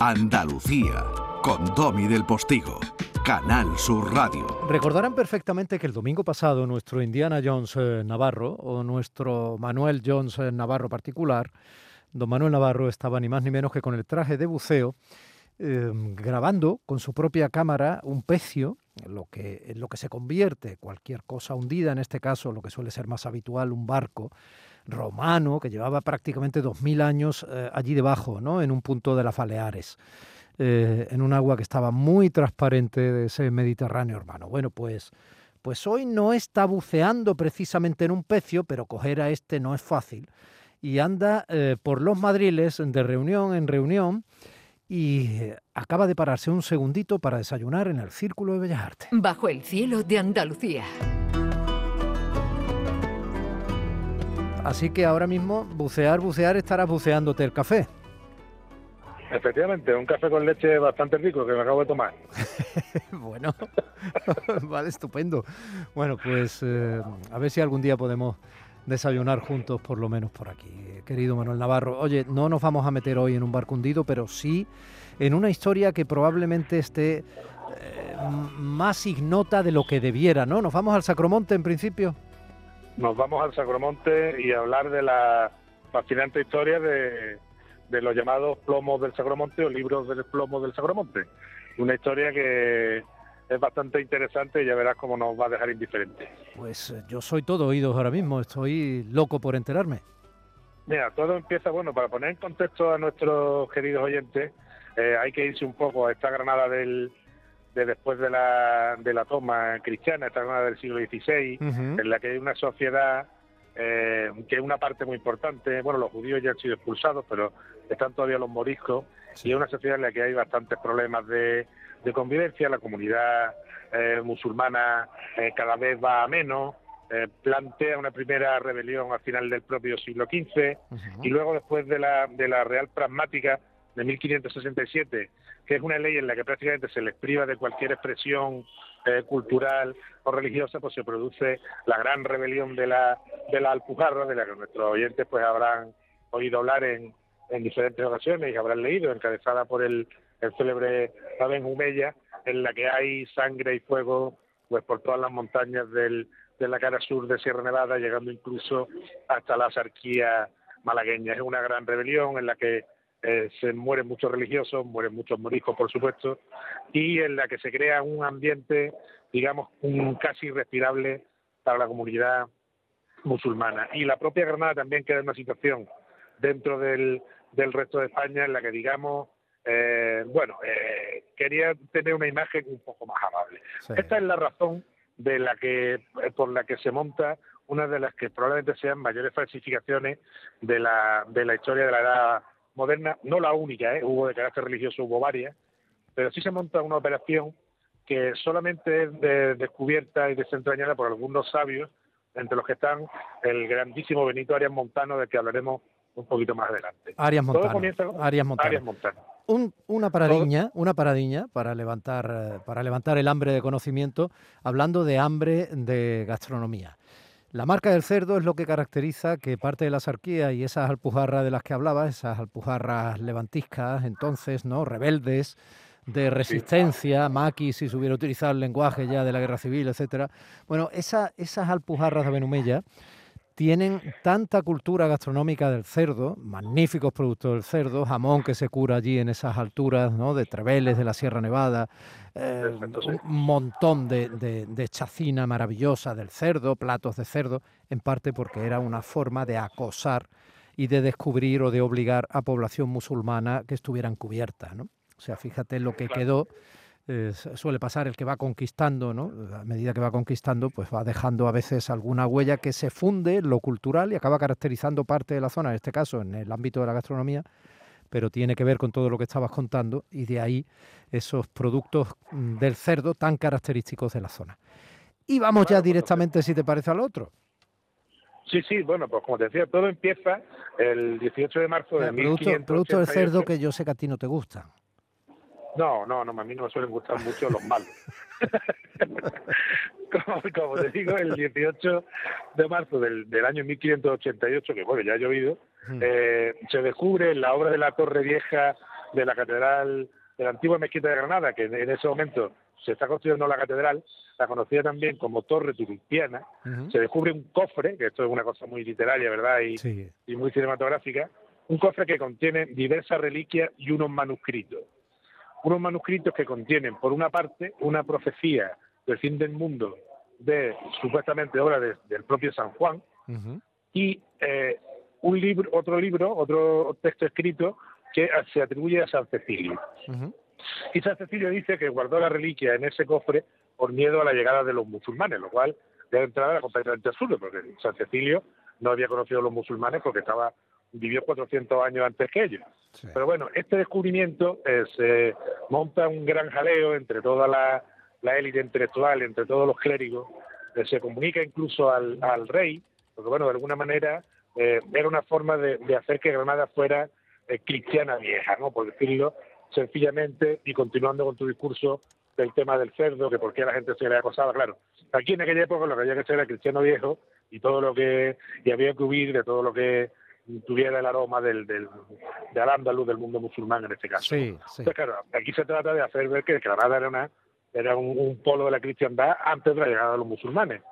Andalucía, con Domi del Postigo, Canal Sur Radio. Recordarán perfectamente que el domingo pasado nuestro Indiana Jones eh, Navarro, o nuestro Manuel Jones eh, Navarro particular, don Manuel Navarro estaba ni más ni menos que con el traje de buceo, eh, grabando con su propia cámara un pecio, lo, que, en lo que se convierte cualquier cosa hundida, en este caso lo que suele ser más habitual, un barco, romano que llevaba prácticamente dos mil años eh, allí debajo, ¿no? en un punto de las Baleares, eh, en un agua que estaba muy transparente de ese Mediterráneo hermano. Bueno, pues, pues hoy no está buceando precisamente en un pecio, pero coger a este no es fácil. Y anda eh, por los madriles de reunión en reunión y acaba de pararse un segundito para desayunar en el Círculo de Bellas Artes. Bajo el cielo de Andalucía. Así que ahora mismo, bucear, bucear, estarás buceándote el café. Efectivamente, un café con leche bastante rico que me acabo de tomar. bueno, vale, estupendo. Bueno, pues eh, a ver si algún día podemos desayunar juntos, por lo menos por aquí, querido Manuel Navarro. Oye, no nos vamos a meter hoy en un barco hundido, pero sí en una historia que probablemente esté eh, más ignota de lo que debiera, ¿no? Nos vamos al Sacromonte en principio nos vamos al Sacromonte y a hablar de la fascinante historia de, los llamados plomos del Sacromonte o libros del plomo del Sacromonte. Una historia que es bastante interesante y ya verás cómo nos va a dejar indiferentes. Pues eh, yo soy todo oídos ahora mismo, estoy loco por enterarme. Mira, todo empieza, bueno, para poner en contexto a nuestros queridos oyentes, eh, hay que irse un poco a esta Granada del, de después de la, de la toma cristiana, esta zona del siglo XVI, en la que hay una sociedad eh, que es una parte muy importante, bueno, los judíos ya han sido expulsados, pero están todavía los moriscos, y es una sociedad en la que hay bastantes problemas de, convivencia, la comunidad eh, musulmana eh, cada vez va a menos, plantea una primera rebelión al final del propio siglo XV, y luego después de la, de la Real Pragmática, de 1567, que es una ley en la que prácticamente se les priva de cualquier expresión eh, cultural o religiosa, pues se produce la gran rebelión de la, de la Alpujarra, de la que nuestros oyentes pues habrán oído hablar en, en diferentes ocasiones y habrán leído, encabezada por el, el célebre Aben Humeya, en la que hay sangre y fuego pues por todas las montañas del, de la cara sur de Sierra Nevada, llegando incluso hasta la sarquía malagueña. Es una gran rebelión en la que eh, se mueren muchos religiosos, mueren muchos moriscos, por supuesto, y en la que se crea un ambiente, digamos, un casi irrespirable para la comunidad musulmana. Y la propia Granada también queda en una situación dentro del, del resto de España en la que, digamos, eh, bueno, eh, quería tener una imagen un poco más amable. Esta es la razón de la que, por la que se monta una de las que probablemente sean mayores falsificaciones de la, de la historia de la edad moderna, no la única, ¿eh? hubo de carácter religioso, hubo varias, pero sí se monta una operación que solamente es descubierta y desentrañada por algunos sabios, entre los que están el grandísimo Benito Arias Montano, del que hablaremos un poquito más adelante. Arias Montano. Arias Montano. una paradiña, una paradiña para levantar, eh, para levantar el hambre de conocimiento, hablando de hambre de gastronomía. La marca del cerdo es lo que caracteriza que parte de la sarquía y esas alpujarras de las que hablaba, esas alpujarras levantiscas, entonces, ¿no? Rebeldes, de resistencia, maquis, si se hubiera utilizado el lenguaje ya de la guerra civil, etcétera. Bueno, esa, esas alpujarras de Benumella tienen tanta cultura gastronómica del cerdo, magníficos productos del cerdo, jamón que se cura allí en esas alturas, ¿no? de Treveles, de la Sierra Nevada, eh, un montón de, de, chacina maravillosa del cerdo, platos de cerdo, en parte porque era una forma de acosar y de descubrir o de obligar a población musulmana que estuvieran cubierta. ¿no? O sea, fíjate lo que quedó eh, suele pasar el que va conquistando, ¿no? A medida que va conquistando, pues va dejando a veces alguna huella que se funde en lo cultural y acaba caracterizando parte de la zona, en este caso en el ámbito de la gastronomía, pero tiene que ver con todo lo que estabas contando y de ahí esos productos mm, del cerdo tan característicos de la zona. Y vamos ya directamente, si te parece, al otro. Sí, sí, bueno, pues como te decía, todo empieza el 18 de marzo de producto, Producto del cerdo que yo sé que a ti no te gusta. No, no, no, a mí no me suelen gustar mucho los malos. como, te digo, el 18 de marzo del, año 1588, que bueno, ya ha llovido, hmm. eh, se descubre en la obra de la Torre Vieja de la Catedral de la antigua Mezquita de Granada, que en, ese momento se está construyendo la catedral, la conocida también como Torre Turistiana, se descubre un cofre, que esto es una cosa muy literaria, ¿verdad? Y, y muy cinematográfica, un cofre que contiene diversas reliquias y unos manuscritos unos manuscritos que contienen, por una parte, una profecía del fin del mundo de supuestamente obra del propio San Juan y eh, un libro, otro libro, otro texto escrito que se atribuye a San Cecilio. Y San Cecilio dice que guardó la reliquia en ese cofre por miedo a la llegada de los musulmanes, lo cual de entrada era completamente absurdo, porque San Cecilio no había conocido a los musulmanes porque estaba vivió 400 años antes que ellos. Pero bueno, este descubrimiento eh, se monta un gran jaleo entre toda la, élite intelectual, entre todos los clérigos, eh, se comunica incluso al, rey, porque bueno, de alguna manera eh, era una forma de, hacer que Granada fuera cristiana vieja, ¿no? Por decirlo sencillamente y continuando con tu discurso del tema del cerdo, que por qué la gente se le acosaba, claro. Aquí en aquella época lo que había que ser era cristiano viejo y todo lo que, y había que huir de todo lo que tuviera el aroma del, del, de al del mundo musulmán en este caso. Sí, Entonces, claro, aquí se trata de hacer ver que Granada era, una, era un, polo de la cristiandad antes de la llegada de los musulmanes.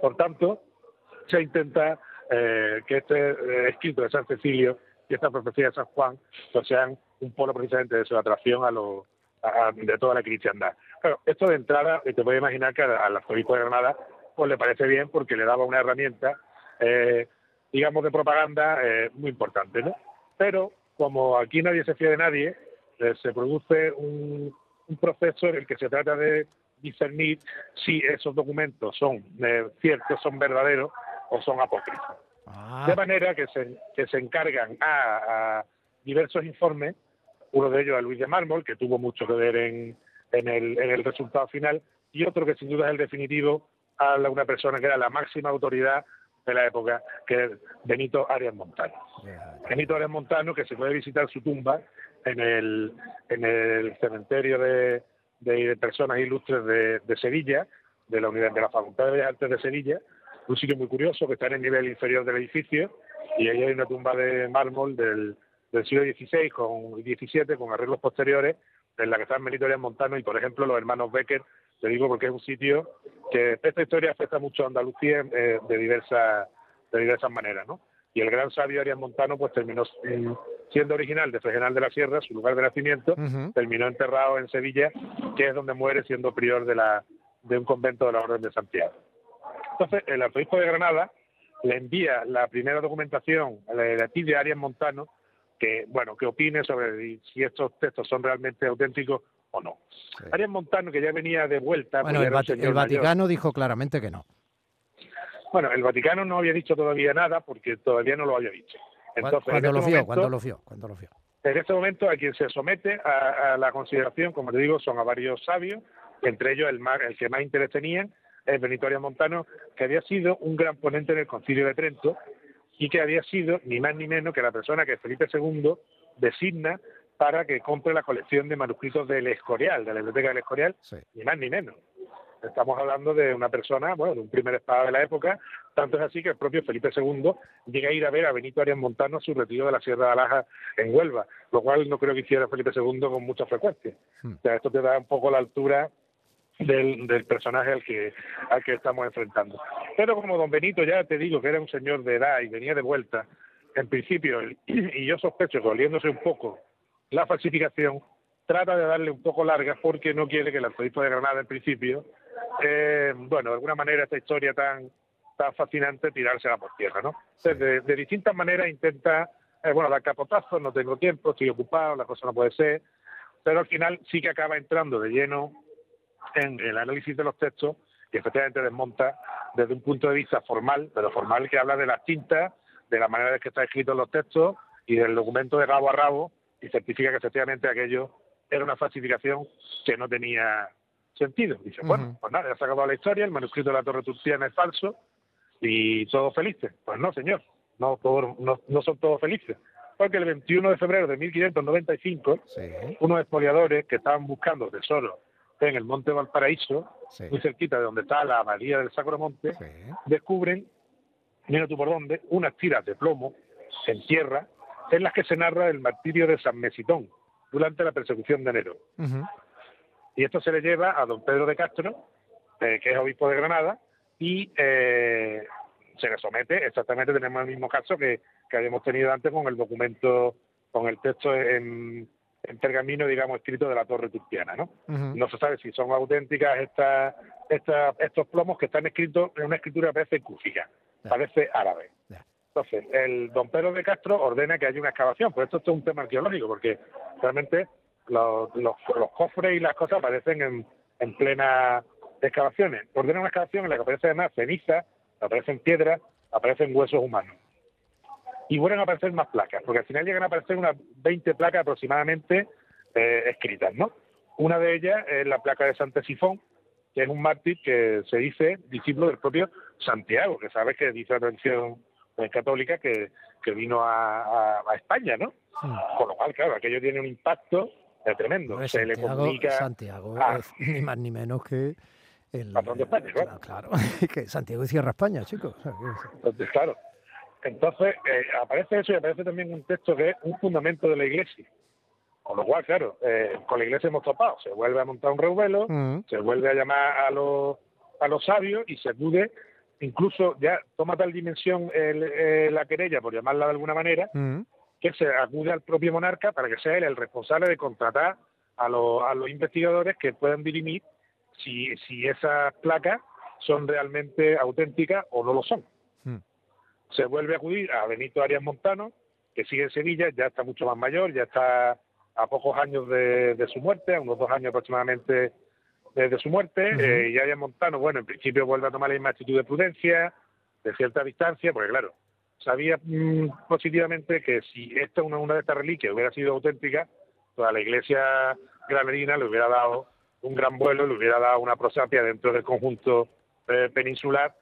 Por tanto, se intenta eh, que este eh, escrito de San Cecilio y esta profecía de San Juan pues sean un polo precisamente de su atracción a, los de toda la cristiandad. Claro, esto de entrada, te puedes imaginar que al arzobispo de Granada pues le parece bien porque le daba una herramienta eh, digamos, de propaganda eh, muy importante, ¿no? Pero como aquí nadie se fía de nadie, eh, se produce un, proceso en el que se trata de discernir si esos documentos son eh, ciertos, son verdaderos o son apócrifos. Ah. De manera que se, que se encargan a, diversos informes, uno de ellos a Luis de Mármol, que tuvo mucho que ver en, en, el, en el resultado final, y otro que sin duda es el definitivo, a una persona que era la máxima autoridad de la época, que es Benito Arias Montano. Benito Arias Montano, que se puede visitar su tumba en el, en el cementerio de, de, personas ilustres de, de, Sevilla, de la unidad de la Facultad de Bellas Artes de Sevilla, un sitio muy curioso que está en el nivel inferior del edificio, y ahí hay una tumba de mármol del, del siglo XVI con XVII, con arreglos posteriores, en la que están Benito Arias Montano y, por ejemplo, los hermanos Becker te digo porque es un sitio que esta historia afecta mucho a Andalucía eh, de diversas de diversas maneras, ¿no? Y el gran sabio Arias Montano pues terminó siendo original de Fregenal de la Sierra, su lugar de nacimiento, terminó enterrado en Sevilla, que es donde muere siendo prior de la de un convento de la Orden de Santiago. Entonces, el arzobispo de Granada le envía la primera documentación a la ti de Arias Montano, que, bueno, que opine sobre si estos textos son realmente auténticos o no. Arias Montano, que ya venía de vuelta... Bueno, el, Vaticano dijo claramente que no. Bueno, el Vaticano no había dicho todavía nada porque todavía no lo había dicho. Entonces, cuando, este lo vio, cuando lo vio, cuando lo vio. En este momento, a quien se somete a, la consideración, como te digo, son a varios sabios, entre ellos el, el que más interés tenían es Benito Arias Montano, que había sido un gran ponente en el Concilio de Trento y que había sido ni más ni menos que la persona que Felipe II designa para que compre la colección de manuscritos del Escorial, de la Biblioteca del Escorial, ni más ni menos. Estamos hablando de una persona, bueno, de un primer espada de la época, tanto es así que el propio Felipe II llega a ir a ver a Benito Arias Montano a su retiro de la Sierra de Alaja en Huelva, lo cual no creo que hiciera Felipe II con mucha frecuencia. Hmm. O sea, esto te da un poco la altura del, del, personaje al que, al que estamos enfrentando. Pero como don Benito ya te digo que era un señor de edad y venía de vuelta, en principio, y yo sospecho que oliéndose un poco la falsificación, trata de darle un poco larga porque no quiere que el arzobispo de Granada, en principio, eh, bueno, de alguna manera esta historia tan tan fascinante tirársela por tierra, ¿no? Entonces, de, distintas maneras intenta, eh, bueno, dar capotazos, no tengo tiempo, estoy ocupado, la cosa no puede ser, pero al final sí que acaba entrando de lleno en el análisis de los textos y efectivamente desmonta desde un punto de vista formal, pero formal que habla de las tintas, de la manera en que está escrito los textos y del documento de rabo a rabo y certifica que efectivamente aquello era una falsificación que no tenía sentido. Dice, bueno, pues nada, ya se ha acabado la historia, el manuscrito de la Torre Turciana es falso y todos felices. Pues no, señor, no, todos, no, son todos felices. Porque el 21 de febrero de 1595, unos expoliadores que estaban buscando tesoros en el Monte Valparaíso, muy cerquita de donde está la abadía del Sacro Monte, descubren, mira tú por dónde, unas tiras de plomo en tierra en las que se narra el martirio de San Mesitón durante la persecución de enero. Y esto se le lleva a don Pedro de Castro, eh, que es obispo de Granada, y eh, se le somete, exactamente tenemos el mismo caso que, que habíamos tenido antes con el documento, con el texto en, en pergamino, digamos, escrito de la torre turciana, ¿no? No se sabe si son auténticas estas, estas, estos plomos que están escritos en una escritura que parece cúfica, parece árabe. Entonces, el don Pedro de Castro ordena que haya una excavación, pues esto es un tema arqueológico, porque realmente los, cofres y las cosas aparecen en, en plena excavaciones. Ordena una excavación en la que aparece además ceniza, aparecen piedras, aparecen huesos humanos. Y vuelven a aparecer más placas, porque al final llegan a aparecer unas 20 placas aproximadamente eh, escritas, ¿no? Una de ellas es la placa de Santa Sifón, que es un mártir que se dice discípulo del propio Santiago, que sabes que dice la tradición católica que, que vino a, España, ¿no? Con lo cual, claro, aquello tiene un impacto eh, tremendo. se Santiago, le comunica. Santiago es ni más ni menos que. El, patrón de España, claro. claro. que Santiago cierra España, chicos. Entonces, claro. Entonces, eh, aparece eso y aparece también un texto que es un fundamento de la iglesia. Con lo cual, claro, eh, con la iglesia hemos topado. Se vuelve a montar un revuelo, mm. se vuelve a llamar a los, a los sabios y se acude incluso ya toma tal dimensión eh, la querella, por llamarla de alguna manera, mm. que se acude al propio monarca para que sea él el responsable de contratar a, los, a los investigadores que puedan dirimir si, si esas placas son realmente auténticas o no lo son. Mm. Se vuelve a acudir a Benito Arias Montano, que sigue en Sevilla, ya está mucho más mayor, ya está a pocos años de, de su muerte, a unos dos años aproximadamente desde su muerte, eh, y Montano, bueno, en principio vuelve a tomar la misma actitud de prudencia, de cierta distancia, porque claro, sabía mm, positivamente que si esta una, una de estas reliquias hubiera sido auténtica, toda la iglesia granadina le hubiera dado un gran vuelo, le hubiera dado una prosapia dentro del conjunto eh, peninsular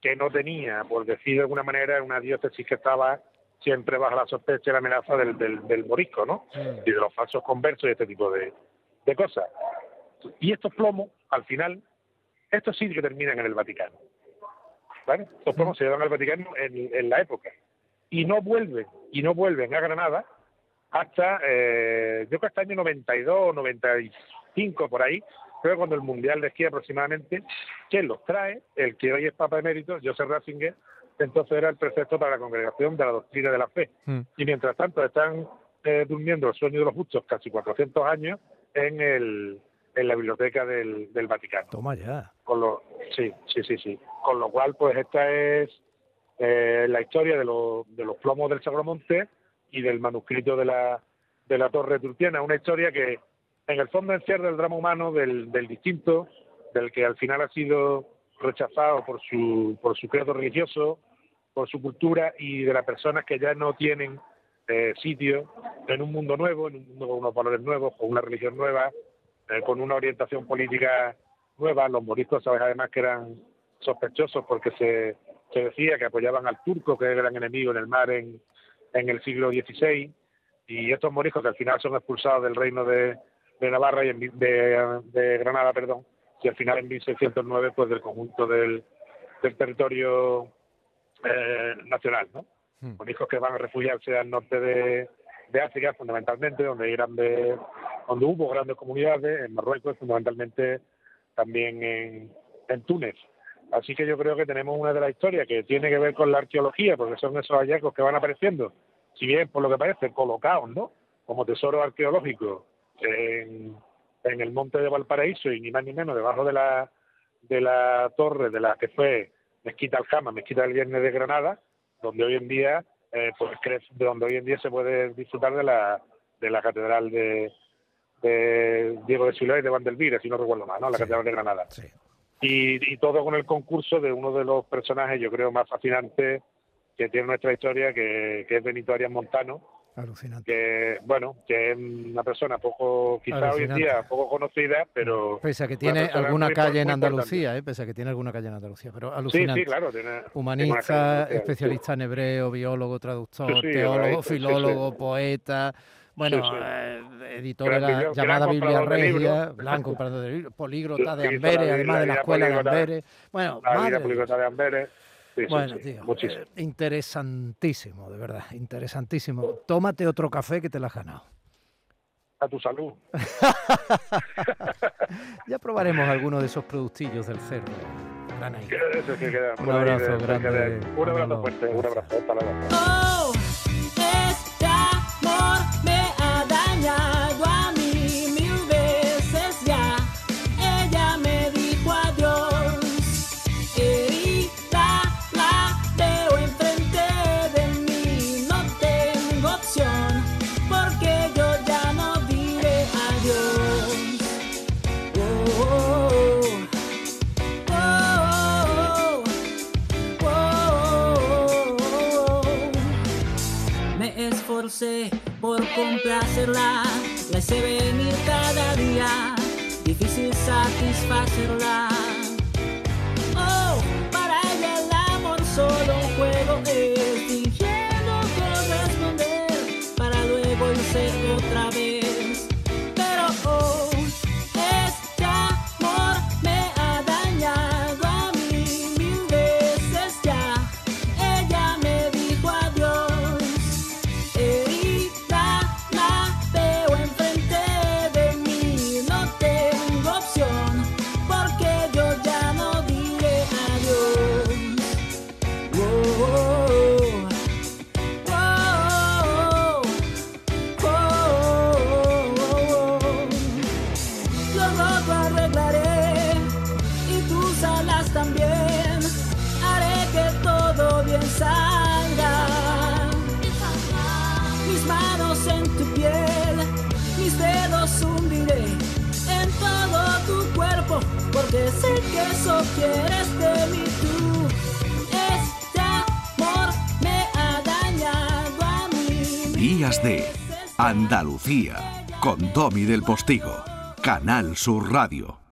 que no tenía, por decir de alguna manera, una diócesis que estaba siempre bajo la sospecha y la amenaza del, del, morisco, ¿no? Y de los falsos conversos y este tipo de, de cosas. Y estos plomos, al final, estos sí que terminan en el Vaticano. ¿Vale? Estos plomos se llevan al Vaticano en, la época. Y no vuelven, y no vuelven a Granada hasta, eh, yo creo que hasta el año 92 95, por ahí, creo cuando el Mundial de Esquí aproximadamente, quien los trae, el que hoy es Papa Emérito, Joseph Ratzinger, entonces era el prefecto para la congregación de la doctrina de la fe. Mm. Y mientras tanto están eh, durmiendo el sueño de los justos casi 400 años en el, en la biblioteca del, del Vaticano. Toma ya. Con lo, sí, sí, sí, sí. Con lo cual, pues esta es eh, la historia de, de los plomos del Sagramonte y del manuscrito de la, de la Torre Turciana. Una historia que en el fondo encierra el drama humano del, del distinto, del que al final ha sido rechazado por su, por su credo religioso, por su cultura y de las personas que ya no tienen eh, sitio en un mundo nuevo, en un mundo con unos valores nuevos, con una religión nueva, eh, con una orientación política nueva. Los moriscos, sabes además que eran sospechosos porque se, se decía que apoyaban al turco, que era el gran enemigo en el mar en, en el siglo XVI, y estos moriscos que al final son expulsados del reino de, de Navarra y de, de, Granada, perdón, y al final en 1609 pues del conjunto del, del territorio eh, nacional, ¿no? Hmm. Moriscos que van a refugiarse al norte de, de África fundamentalmente, donde hay grandes donde hubo grandes comunidades, en Marruecos, fundamentalmente también en, en Túnez. Así que yo creo que tenemos una de las historias que tiene que ver con la arqueología, porque son esos hallazgos que van apareciendo, si bien por lo que parece colocados, ¿no? Como tesoro arqueológico en, el monte de Valparaíso y ni más ni menos debajo de la de la torre de la que fue Mezquita Aljama, Mezquita del Viernes de Granada, donde hoy en día, eh, pues de donde hoy en día se puede disfrutar de la de la catedral de, de Diego de Silva y de Vandelvire, si no recuerdo mal, ¿no? La Catedral de Granada. Y, y, todo con el concurso de uno de los personajes, yo creo, más fascinantes que tiene nuestra historia, que, es Benito Arias Montano, Alucinante. Que, bueno, que es una persona poco, quizá hoy en día, poco conocida, pero... Pese a que tiene alguna calle en Andalucía, ¿eh? pese a que tiene alguna calle en Andalucía, pero alucinante. Sí, sí, claro. Tiene, Humanista, especialista en hebreo, biólogo, traductor, teólogo, filólogo, poeta... Bueno, eh, editor de la llamada Biblia Regia, blanco, políglota de Amberes, además de la escuela de Amberes. Bueno, madre políglota de Amberes bueno, tío, eh, interesantísimo, de verdad, interesantísimo. Tómate otro café que te lo has ganado. A tu salud. ya probaremos alguno de esos productillos del cerdo. Un abrazo grande. Un abrazo fuerte, un abrazo. Hasta luego. La hice venir cada día, difícil satisfacerla. Oh, para ella el amor solo un juego es fingiendo corresponder para luego irse otra vez. Porque sé que eso quieres de mí tú. Este amor me ha dañado a mí. Días de Andalucía con Domi del Postigo, Canal Sur Radio.